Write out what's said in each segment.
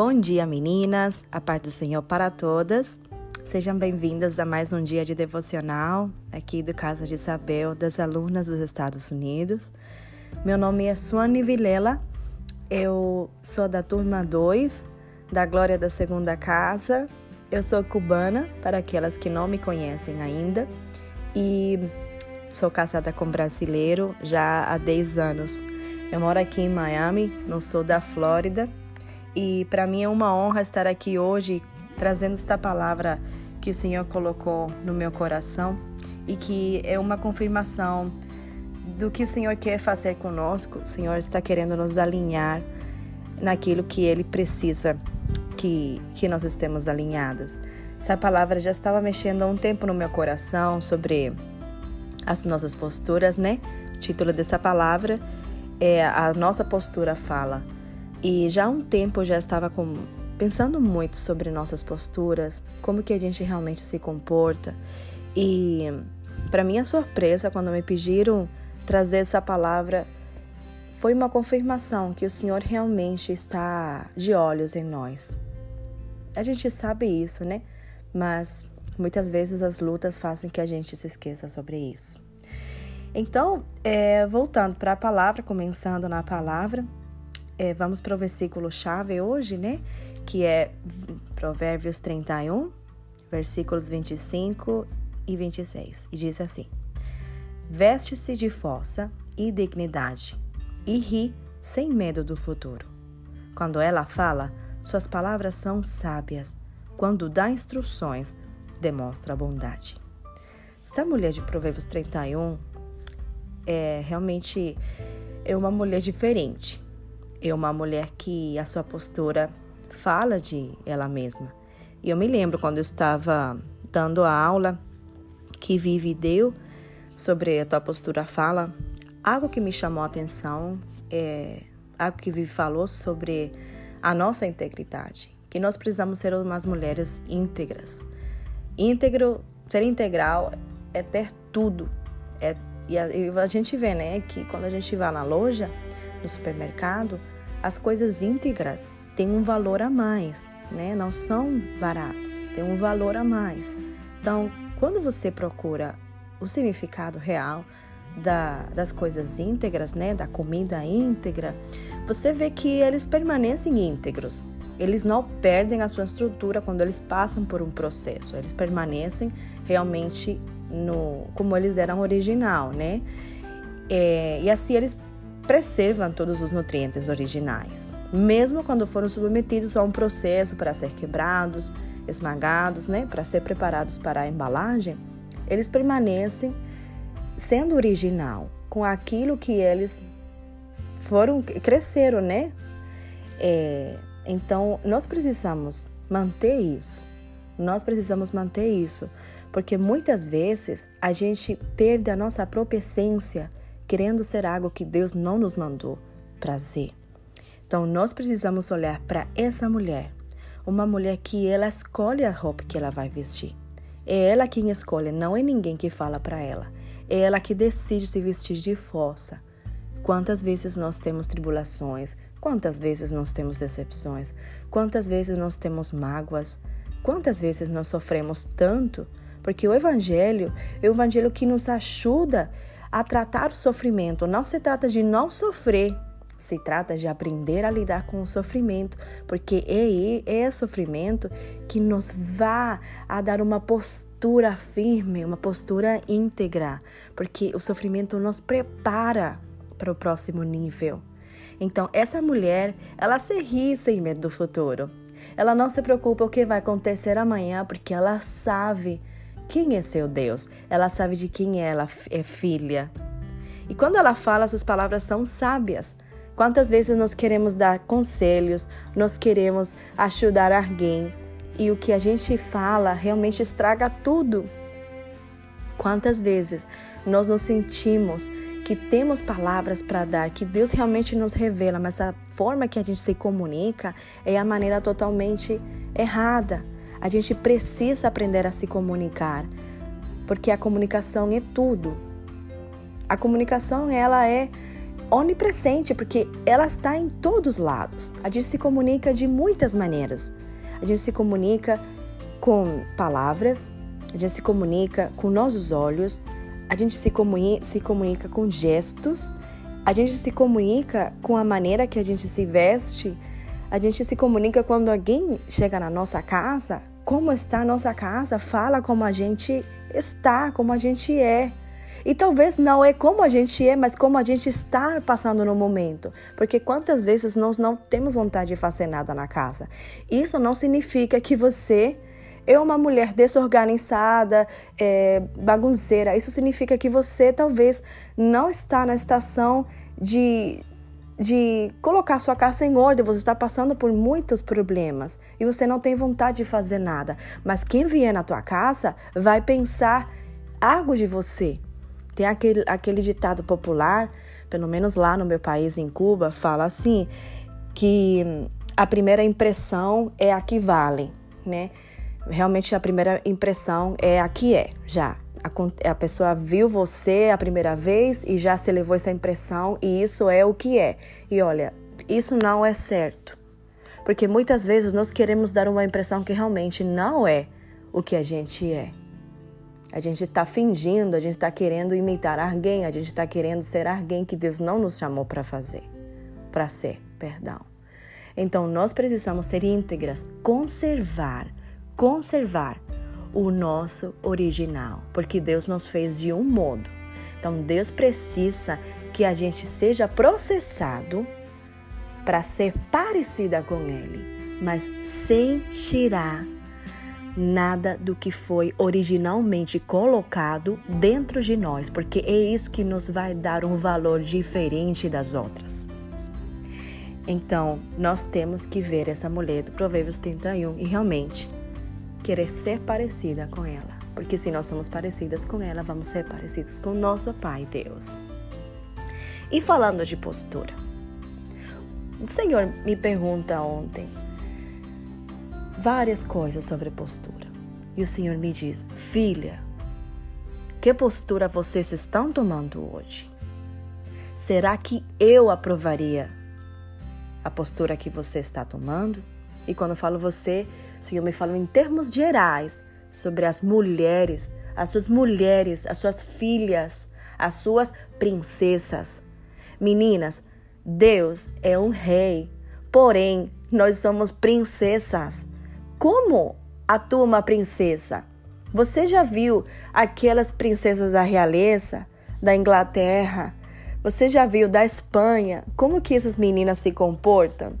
Bom dia, meninas. A paz do Senhor para todas. Sejam bem-vindas a mais um dia de devocional aqui do Casa de Isabel, das alunas dos Estados Unidos. Meu nome é Suane Vilela. Eu sou da turma 2 da Glória da Segunda Casa. Eu sou cubana, para aquelas que não me conhecem ainda, e sou casada com brasileiro já há 10 anos. Eu moro aqui em Miami, no sul da Flórida, e para mim é uma honra estar aqui hoje trazendo esta palavra que o Senhor colocou no meu coração e que é uma confirmação do que o Senhor quer fazer conosco. O Senhor está querendo nos alinhar naquilo que Ele precisa que, que nós estemos alinhadas. Essa palavra já estava mexendo há um tempo no meu coração sobre as nossas posturas, né? O título dessa palavra é a nossa postura fala. E já há um tempo eu já estava com, pensando muito sobre nossas posturas, como que a gente realmente se comporta. E para minha surpresa, quando me pediram trazer essa palavra, foi uma confirmação que o Senhor realmente está de olhos em nós. A gente sabe isso, né? Mas muitas vezes as lutas fazem que a gente se esqueça sobre isso. Então, é, voltando para a palavra, começando na palavra, é, vamos para o versículo chave hoje, né? Que é Provérbios 31, versículos 25 e 26. E diz assim: Veste-se de força e dignidade e ri sem medo do futuro. Quando ela fala, suas palavras são sábias. Quando dá instruções, demonstra bondade. Esta mulher de Provérbios 31 é realmente é uma mulher diferente. É uma mulher que a sua postura fala de ela mesma. E eu me lembro quando eu estava dando a aula que Vivi deu sobre a tua postura fala, algo que me chamou a atenção é algo que Vivi falou sobre a nossa integridade, que nós precisamos ser umas mulheres íntegras. Íntegro, ser integral é ter tudo, é e a, a gente vê, né, que quando a gente vai na loja, no supermercado, as coisas íntegras têm um valor a mais, né? Não são baratas, têm um valor a mais. Então, quando você procura o significado real da, das coisas íntegras, né, da comida íntegra, você vê que eles permanecem íntegros. Eles não perdem a sua estrutura quando eles passam por um processo. Eles permanecem realmente no como eles eram original, né? É, e assim eles preservam todos os nutrientes originais, mesmo quando foram submetidos a um processo para ser quebrados, esmagados, né, para ser preparados para a embalagem, eles permanecem sendo original com aquilo que eles foram cresceram, né? É, então nós precisamos manter isso. Nós precisamos manter isso porque muitas vezes a gente perde a nossa própria essência querendo ser algo que Deus não nos mandou prazer. Então nós precisamos olhar para essa mulher, uma mulher que ela escolhe a roupa que ela vai vestir. É ela quem escolhe, não é ninguém que fala para ela. É ela que decide se vestir de força. Quantas vezes nós temos tribulações? Quantas vezes nós temos decepções? Quantas vezes nós temos mágoas? Quantas vezes nós sofremos tanto porque o Evangelho é o Evangelho que nos ajuda a tratar o sofrimento. Não se trata de não sofrer, se trata de aprender a lidar com o sofrimento, porque é, é sofrimento que nos vai a dar uma postura firme, uma postura íntegra, porque o sofrimento nos prepara para o próximo nível. Então, essa mulher, ela se ri sem medo do futuro. Ela não se preocupa o que vai acontecer amanhã, porque ela sabe quem é seu Deus? Ela sabe de quem ela é filha. E quando ela fala, suas palavras são sábias. Quantas vezes nós queremos dar conselhos, nós queremos ajudar alguém e o que a gente fala realmente estraga tudo. Quantas vezes nós nos sentimos que temos palavras para dar, que Deus realmente nos revela, mas a forma que a gente se comunica é a maneira totalmente errada. A gente precisa aprender a se comunicar, porque a comunicação é tudo. A comunicação ela é onipresente, porque ela está em todos os lados. A gente se comunica de muitas maneiras. A gente se comunica com palavras, a gente se comunica com nossos olhos, a gente se comunica, se comunica com gestos, a gente se comunica com a maneira que a gente se veste, a gente se comunica quando alguém chega na nossa casa, como está a nossa casa, fala como a gente está, como a gente é. E talvez não é como a gente é, mas como a gente está passando no momento. Porque quantas vezes nós não temos vontade de fazer nada na casa? Isso não significa que você é uma mulher desorganizada, é, bagunceira. Isso significa que você talvez não está na estação de, de colocar sua casa em ordem, você está passando por muitos problemas e você não tem vontade de fazer nada. Mas quem vier na tua casa vai pensar algo de você. Tem aquele, aquele ditado popular, pelo menos lá no meu país, em Cuba, fala assim, que a primeira impressão é a que vale, né? Realmente a primeira impressão é a que é, já. A, pessoa viu você a primeira vez e já se levou essa impressão e isso é o que é. E olha, isso não é certo. Porque muitas vezes nós queremos dar uma impressão que realmente não é o que a gente é. A gente está fingindo, a gente está querendo imitar alguém, a gente está querendo ser alguém que Deus não nos chamou para fazer, para ser, perdão. Então nós precisamos ser íntegras, conservar, conservar o nosso original, porque Deus nos fez de um modo. Então Deus precisa que a gente seja processado para ser parecida com Ele, mas sem tirar nada do que foi originalmente colocado dentro de nós, porque é isso que nos vai dar um valor diferente das outras. Então, nós temos que ver essa mulher do Provérbios 31 e realmente querer ser parecida com ela, porque se nós somos parecidas com ela, vamos ser parecidos com nosso Pai Deus. E falando de postura, o Senhor me pergunta ontem várias coisas sobre postura. E o Senhor me diz: Filha, que postura vocês estão tomando hoje? Será que eu aprovaria a postura que você está tomando? E quando falo você, o Senhor me fala em termos gerais sobre as mulheres, as suas mulheres, as suas filhas, as suas princesas. Meninas, Deus é um rei, porém nós somos princesas. Como atua uma princesa? Você já viu aquelas princesas da realeza, da Inglaterra? Você já viu da Espanha? Como que essas meninas se comportam?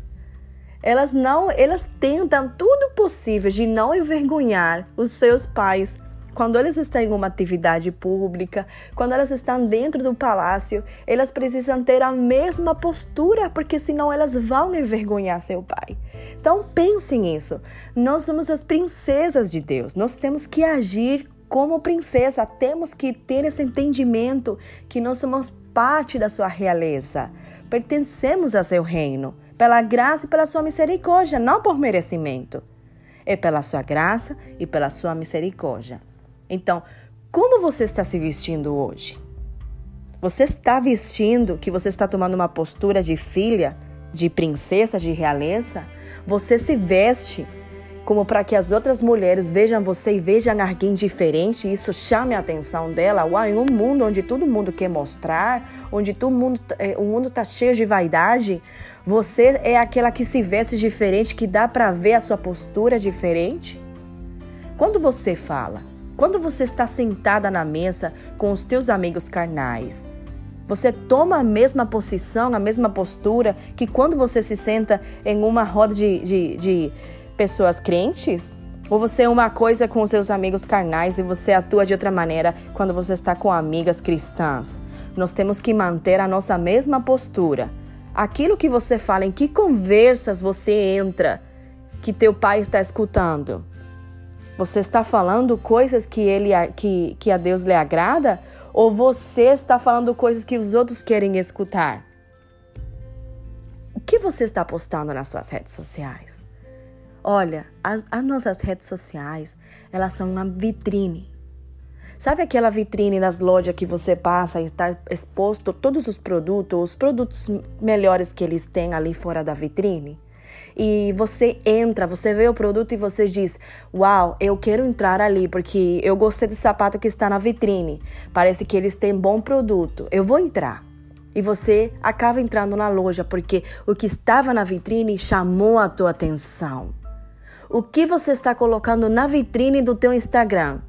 Elas não, elas tentam tudo possível de não envergonhar os seus pais quando elas estão em uma atividade pública, quando elas estão dentro do palácio, elas precisam ter a mesma postura, porque senão elas vão envergonhar seu pai. Então pense nisso. Nós somos as princesas de Deus. Nós temos que agir como princesa, temos que ter esse entendimento que nós somos parte da sua realeza. Pertencemos a seu reino, pela graça e pela sua misericórdia, não por merecimento. É pela sua graça e pela sua misericórdia. Então, como você está se vestindo hoje? Você está vestindo que você está tomando uma postura de filha, de princesa, de realeza? Você se veste como para que as outras mulheres vejam você e vejam alguém diferente, e isso chame a atenção dela. Em um mundo onde todo mundo quer mostrar, onde todo mundo, eh, o mundo está cheio de vaidade, você é aquela que se veste diferente, que dá para ver a sua postura diferente? Quando você fala, quando você está sentada na mesa com os teus amigos carnais, você toma a mesma posição, a mesma postura que quando você se senta em uma roda de, de, de pessoas crentes? Ou você é uma coisa com os seus amigos carnais e você atua de outra maneira quando você está com amigas cristãs? Nós temos que manter a nossa mesma postura. Aquilo que você fala, em que conversas você entra, que teu pai está escutando. Você está falando coisas que ele que, que a Deus lhe agrada ou você está falando coisas que os outros querem escutar? O que você está postando nas suas redes sociais? Olha, as, as nossas redes sociais, elas são uma vitrine. Sabe aquela vitrine das lojas que você passa e está exposto todos os produtos, os produtos melhores que eles têm ali fora da vitrine? E você entra, você vê o produto e você diz: Uau, eu quero entrar ali porque eu gostei do sapato que está na vitrine. Parece que eles têm bom produto. Eu vou entrar. E você acaba entrando na loja porque o que estava na vitrine chamou a tua atenção. O que você está colocando na vitrine do teu Instagram?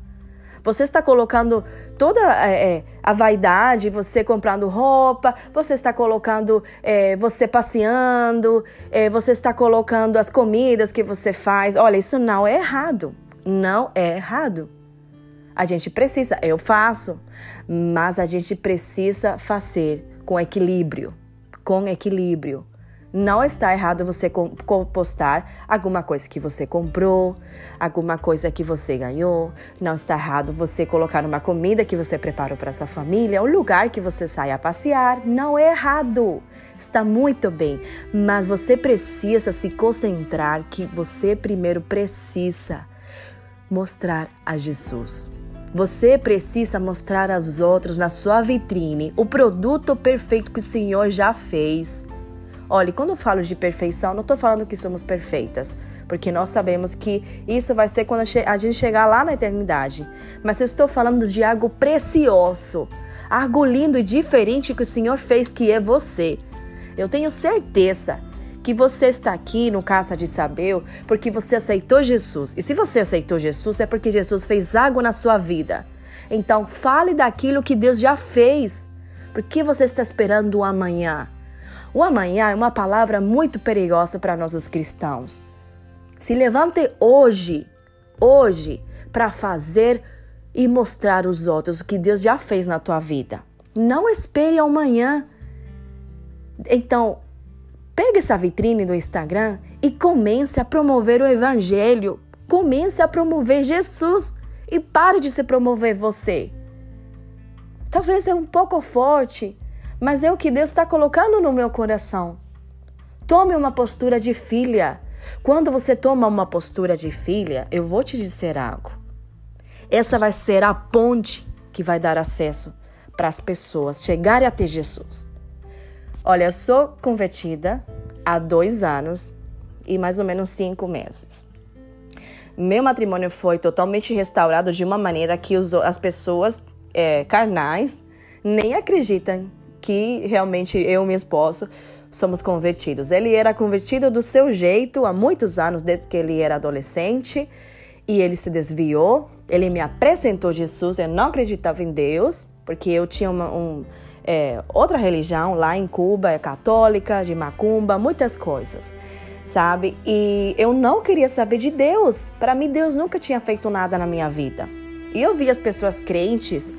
Você está colocando toda é, é, a vaidade, você comprando roupa, você está colocando é, você passeando, é, você está colocando as comidas que você faz. Olha, isso não é errado. Não é errado. A gente precisa, eu faço, mas a gente precisa fazer com equilíbrio. Com equilíbrio. Não está errado você postar alguma coisa que você comprou, alguma coisa que você ganhou. Não está errado você colocar uma comida que você preparou para sua família, um lugar que você sai a passear. Não é errado. Está muito bem, mas você precisa se concentrar que você primeiro precisa mostrar a Jesus. Você precisa mostrar aos outros na sua vitrine o produto perfeito que o Senhor já fez Olha, quando eu falo de perfeição, não estou falando que somos perfeitas, porque nós sabemos que isso vai ser quando a gente chegar lá na eternidade. Mas eu estou falando de algo precioso, algo lindo e diferente que o Senhor fez, que é você. Eu tenho certeza que você está aqui no Caça de Sabeu porque você aceitou Jesus. E se você aceitou Jesus, é porque Jesus fez algo na sua vida. Então, fale daquilo que Deus já fez. Por que você está esperando o amanhã? O amanhã é uma palavra muito perigosa para nós os cristãos. Se levante hoje, hoje, para fazer e mostrar aos outros o que Deus já fez na tua vida. Não espere amanhã. Então, pegue essa vitrine do Instagram e comece a promover o evangelho. Comece a promover Jesus e pare de se promover você. Talvez é um pouco forte, mas é o que Deus está colocando no meu coração. Tome uma postura de filha. Quando você toma uma postura de filha, eu vou te dizer algo. Essa vai ser a ponte que vai dar acesso para as pessoas chegarem até Jesus. Olha, eu sou convertida há dois anos e mais ou menos cinco meses. Meu matrimônio foi totalmente restaurado de uma maneira que as pessoas é, carnais nem acreditam que realmente eu e meu esposo somos convertidos. Ele era convertido do seu jeito há muitos anos, desde que ele era adolescente, e ele se desviou. Ele me apresentou Jesus, eu não acreditava em Deus, porque eu tinha uma, um, é, outra religião lá em Cuba, é católica, de macumba, muitas coisas, sabe? E eu não queria saber de Deus. Para mim, Deus nunca tinha feito nada na minha vida. E eu vi as pessoas crentes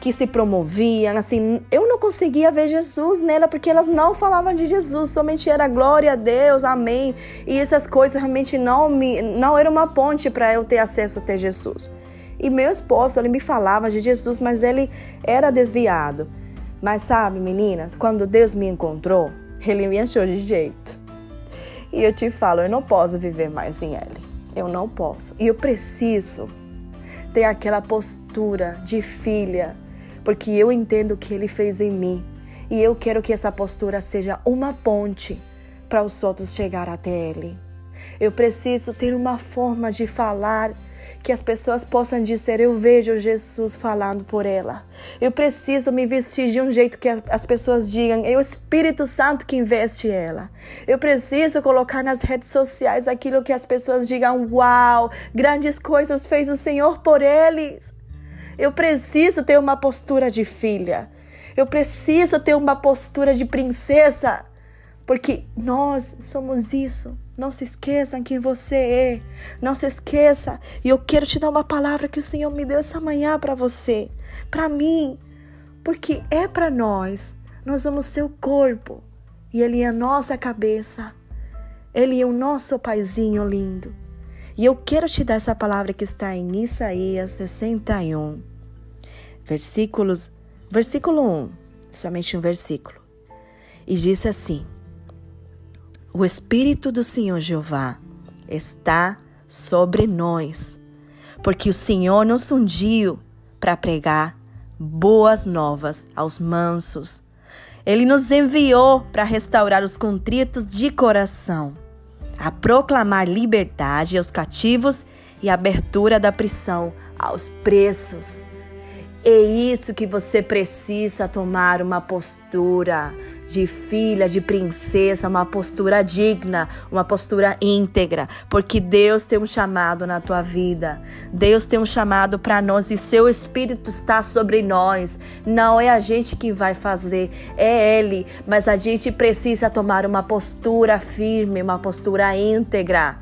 que se promoviam, assim, eu não conseguia ver Jesus nela porque elas não falavam de Jesus, somente era glória a Deus, amém. E essas coisas realmente não me não era uma ponte para eu ter acesso até Jesus. E meu esposo, ele me falava de Jesus, mas ele era desviado. Mas sabe, meninas, quando Deus me encontrou, ele me achou de jeito. E eu te falo, eu não posso viver mais sem ele. Eu não posso. E eu preciso ter aquela postura de filha, porque eu entendo o que ele fez em mim e eu quero que essa postura seja uma ponte para os outros chegar até ele. Eu preciso ter uma forma de falar que as pessoas possam dizer: Eu vejo Jesus falando por ela. Eu preciso me vestir de um jeito que as pessoas digam: É o Espírito Santo que investe ela. Eu preciso colocar nas redes sociais aquilo que as pessoas digam: Uau, grandes coisas fez o Senhor por eles. Eu preciso ter uma postura de filha. Eu preciso ter uma postura de princesa. Porque nós somos isso. Não se esqueçam quem você é. Não se esqueça. E eu quero te dar uma palavra que o Senhor me deu essa manhã para você, para mim. Porque é para nós. Nós somos seu corpo. E Ele é a nossa cabeça. Ele é o nosso paizinho lindo. E eu quero te dar essa palavra que está em Isaías 61, versículos, versículo 1, somente um versículo. E diz assim: O Espírito do Senhor Jeová está sobre nós, porque o Senhor nos ungiu para pregar boas novas aos mansos. Ele nos enviou para restaurar os contritos de coração, a proclamar liberdade aos cativos e abertura da prisão aos preços. É isso que você precisa tomar uma postura de filha, de princesa, uma postura digna, uma postura íntegra, porque Deus tem um chamado na tua vida. Deus tem um chamado para nós e seu espírito está sobre nós. Não é a gente que vai fazer, é ele, mas a gente precisa tomar uma postura firme, uma postura íntegra.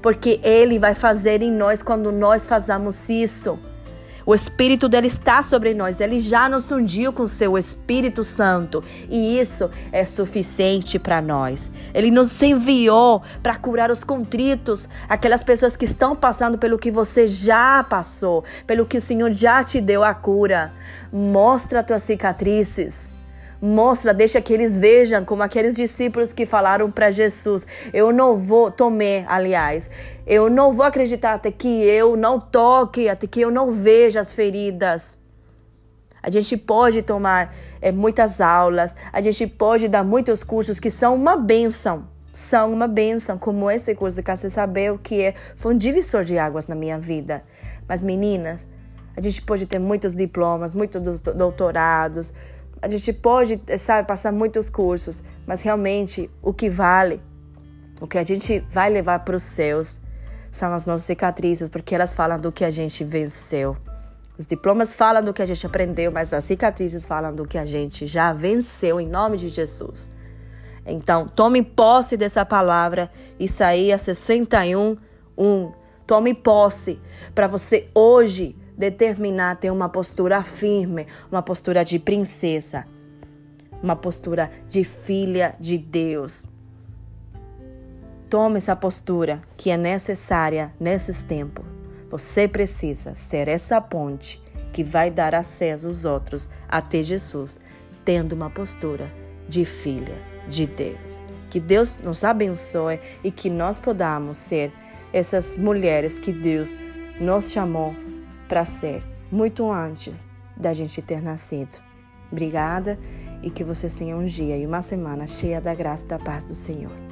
Porque ele vai fazer em nós quando nós fazemos isso. O Espírito dele está sobre nós. Ele já nos ungiu com seu Espírito Santo. E isso é suficiente para nós. Ele nos enviou para curar os contritos, aquelas pessoas que estão passando pelo que você já passou, pelo que o Senhor já te deu a cura. Mostra tuas cicatrizes. Mostra, deixa que eles vejam como aqueles discípulos que falaram para Jesus: Eu não vou, Tomé, aliás, eu não vou acreditar até que eu não toque, até que eu não veja as feridas. A gente pode tomar é, muitas aulas, a gente pode dar muitos cursos que são uma benção. São uma benção, como esse curso que você saber o que é. Foi um divisor de águas na minha vida. Mas, meninas, a gente pode ter muitos diplomas, muitos doutorados, a gente pode, sabe, passar muitos cursos, mas realmente o que vale, o que a gente vai levar para os céus, são as nossas cicatrizes, porque elas falam do que a gente venceu. Os diplomas falam do que a gente aprendeu, mas as cicatrizes falam do que a gente já venceu em nome de Jesus. Então, tome posse dessa palavra, Isaías 61, 1. Tome posse para você hoje determinar ter uma postura firme, uma postura de princesa, uma postura de filha de Deus. Tome essa postura que é necessária nesses tempos. Você precisa ser essa ponte que vai dar acesso aos outros até Jesus, tendo uma postura de filha de Deus. Que Deus nos abençoe e que nós podamos ser essas mulheres que Deus nos chamou para ser muito antes da gente ter nascido. Obrigada e que vocês tenham um dia e uma semana cheia da graça e da paz do Senhor.